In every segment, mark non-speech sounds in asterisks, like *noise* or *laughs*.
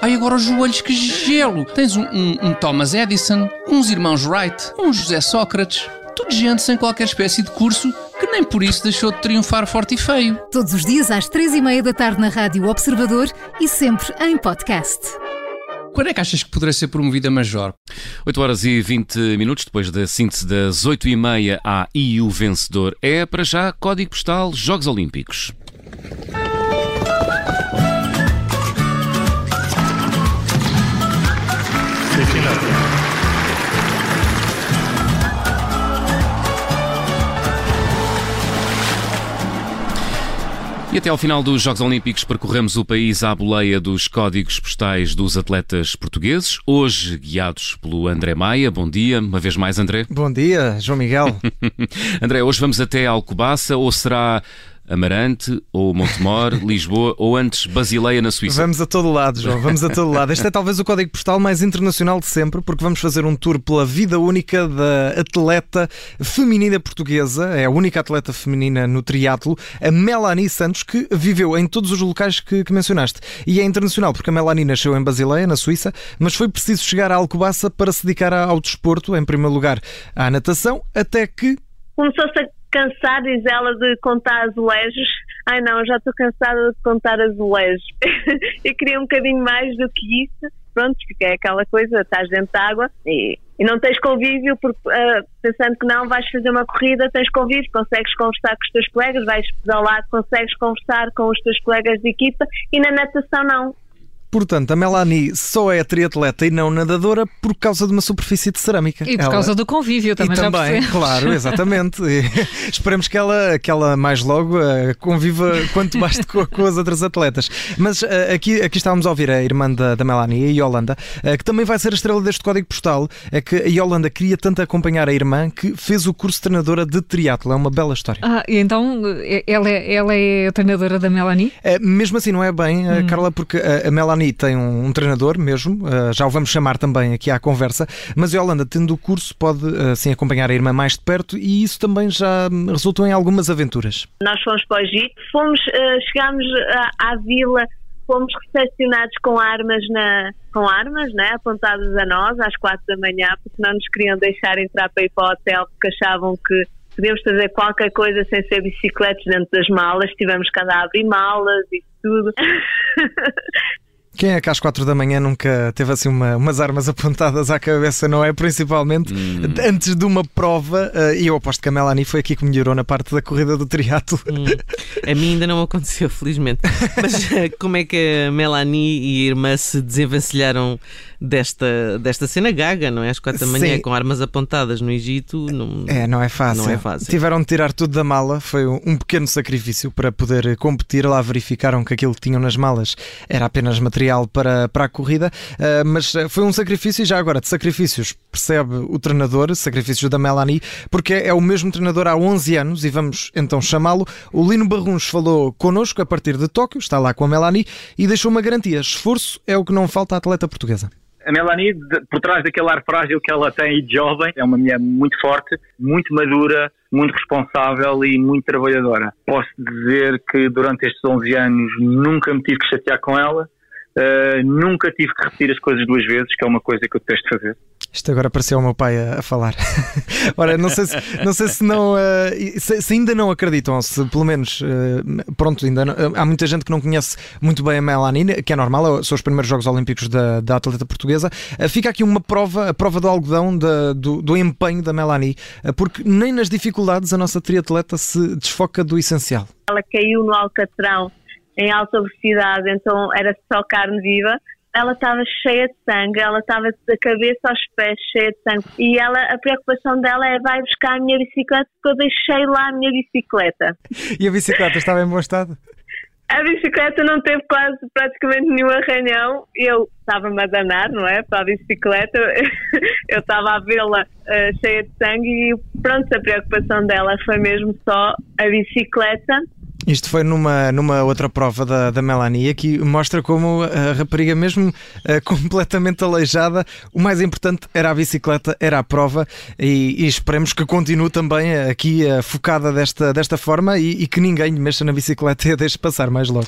Ai, agora os joelhos, que gelo! Tens um, um, um Thomas Edison, uns irmãos Wright, um José Sócrates. Tudo gente sem qualquer espécie de curso que nem por isso deixou de triunfar forte e feio. Todos os dias às três e meia da tarde na Rádio Observador e sempre em podcast. Quando é que achas que poderá ser promovida Major? 8 horas e 20 minutos depois da síntese das 8 e meia à e o vencedor é para já Código Postal Jogos Olímpicos. E até ao final dos Jogos Olímpicos percorremos o país à boleia dos códigos postais dos atletas portugueses, hoje guiados pelo André Maia. Bom dia, uma vez mais, André. Bom dia, João Miguel. *laughs* André, hoje vamos até Alcobaça ou será Amarante, ou Montemor, *laughs* Lisboa, ou antes Basileia na Suíça. Vamos a todo lado, João, vamos a todo lado. Este é talvez o código postal mais internacional de sempre, porque vamos fazer um tour pela vida única da atleta feminina portuguesa, é a única atleta feminina no triatlo, a Melanie Santos, que viveu em todos os locais que, que mencionaste. E é internacional, porque a Melanie nasceu em Basileia, na Suíça, mas foi preciso chegar a Alcobaça para se dedicar ao desporto, em primeiro lugar à natação, até que começou-se a cansar, diz ela, de contar azulejos. Ai não, já estou cansada de contar azulejos. *laughs* eu queria um bocadinho mais do que isso. Pronto, porque é aquela coisa, estás dentro de água e, e não tens convívio, porque uh, pensando que não vais fazer uma corrida, tens convívio, consegues conversar com os teus colegas, vais pedalar, consegues conversar com os teus colegas de equipa e na natação não Portanto, a Melanie só é triatleta e não nadadora por causa de uma superfície de cerâmica. E por ela... causa do convívio também. E também, claro, exatamente. *laughs* esperemos que ela, que ela mais logo uh, conviva quanto mais com, com, as outras atletas. Mas uh, aqui, aqui estávamos a ouvir a irmã da, da Melanie, a Yolanda, uh, que também vai ser a estrela deste código postal. É que a Yolanda queria tanto acompanhar a irmã que fez o curso de treinadora de triatlo. É uma bela história. Ah, e então ela é, ela é a treinadora da Melanie? mesmo assim, não é bem, hum. Carla, porque a, a Melanie tem um, um treinador mesmo, uh, já o vamos chamar também aqui à conversa, mas a Holanda, tendo o curso, pode assim acompanhar a irmã mais de perto e isso também já resultou em algumas aventuras. Nós fomos para o Egito, fomos, uh, chegámos à, à vila fomos recepcionados com armas na com armas, né, apontadas a nós às quatro da manhã, porque não nos queriam deixar entrar para ir para o hotel porque achavam que podíamos fazer qualquer coisa sem ser bicicletas dentro das malas, tivemos que andar a abrir malas e tudo. *laughs* Quem é que às quatro da manhã nunca teve assim uma, umas armas apontadas à cabeça, não é? Principalmente hum. antes de uma prova, uh, e eu aposto que a Melanie foi aqui que melhorou na parte da corrida do triatlo. Hum. A mim ainda não aconteceu, felizmente. Mas eh, como é que a Melanie e a irmã se desenvencilharam desta, desta cena gaga, não é? Às quatro da manhã, Sim. com armas apontadas no Egito. Não, é, não é fácil. Não é fácil. Tiveram de tirar tudo da mala, foi um pequeno sacrifício para poder competir. Lá verificaram que aquilo que tinham nas malas era apenas material para, para a corrida, uh, mas foi um sacrifício e já agora de sacrifícios percebe o treinador, sacrifícios da Melanie, porque é o mesmo treinador há 11 anos e vamos então chamá-lo. O Lino Barruns falou connosco a partir de Tóquio, está lá com a Melanie e deixou uma garantia: esforço é o que não falta à atleta portuguesa a Melanie, por trás daquele ar frágil que ela tem de jovem, é uma mulher muito forte, muito madura, muito responsável e muito trabalhadora. Posso dizer que durante estes 11 anos nunca me tive que chatear com ela, uh, nunca tive que repetir as coisas duas vezes, que é uma coisa que eu detesto fazer. Isto agora pareceu o meu pai a, a falar. *laughs* Ora, não sei se, não, sei se, não uh, se, se, ainda não acreditam, se pelo menos, uh, pronto, ainda não, há muita gente que não conhece muito bem a Melanie, que é normal, são os primeiros Jogos Olímpicos da, da atleta portuguesa. Uh, fica aqui uma prova, a prova do algodão da, do, do, empenho da Melanie, porque nem nas dificuldades a nossa triatleta se desfoca do essencial. Ela caiu no Alcatrão em alta velocidade, então era só carne viva ela estava cheia de sangue, ela estava da cabeça aos pés cheia de sangue. E ela, a preocupação dela é vai buscar a minha bicicleta porque eu deixei lá a minha bicicleta. E a bicicleta estava em bom estado? A bicicleta não teve quase praticamente nenhum arranhão. Eu estava-me a danar, não é? Para a bicicleta. *laughs* Eu estava a vê-la uh, cheia de sangue e pronto, a preocupação dela foi mesmo só a bicicleta Isto foi numa, numa outra prova da, da Melanie que mostra como a rapariga, mesmo uh, *laughs* completamente aleijada, o mais importante era a bicicleta, era a prova e, e esperemos que continue também aqui uh, focada desta, desta forma e, e, que ninguém mexa na bicicleta e a deixe passar mais logo.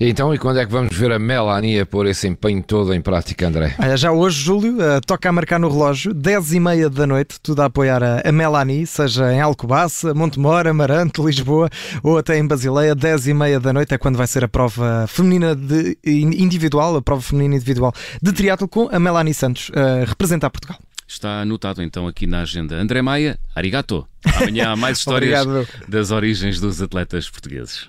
Então, e quando é que vamos ver a Melanie a pôr esse empenho todo em prática, André? já hoje, Júlio, uh, toca a marcar no relógio, 10 e meia da noite, tudo a apoiar a, a Melanie, seja em Alcobaça, Montemor, Amarante, Lisboa ou até em Basileia, 10 e meia da noite é quando vai ser a prova feminina de, individual, a prova feminina individual de triatlo com a Melanie Santos, a representar Portugal. Está anotado então aqui na agenda. André Maia, arigato. Amanhã há mais *laughs* histórias das origens dos atletas portugueses.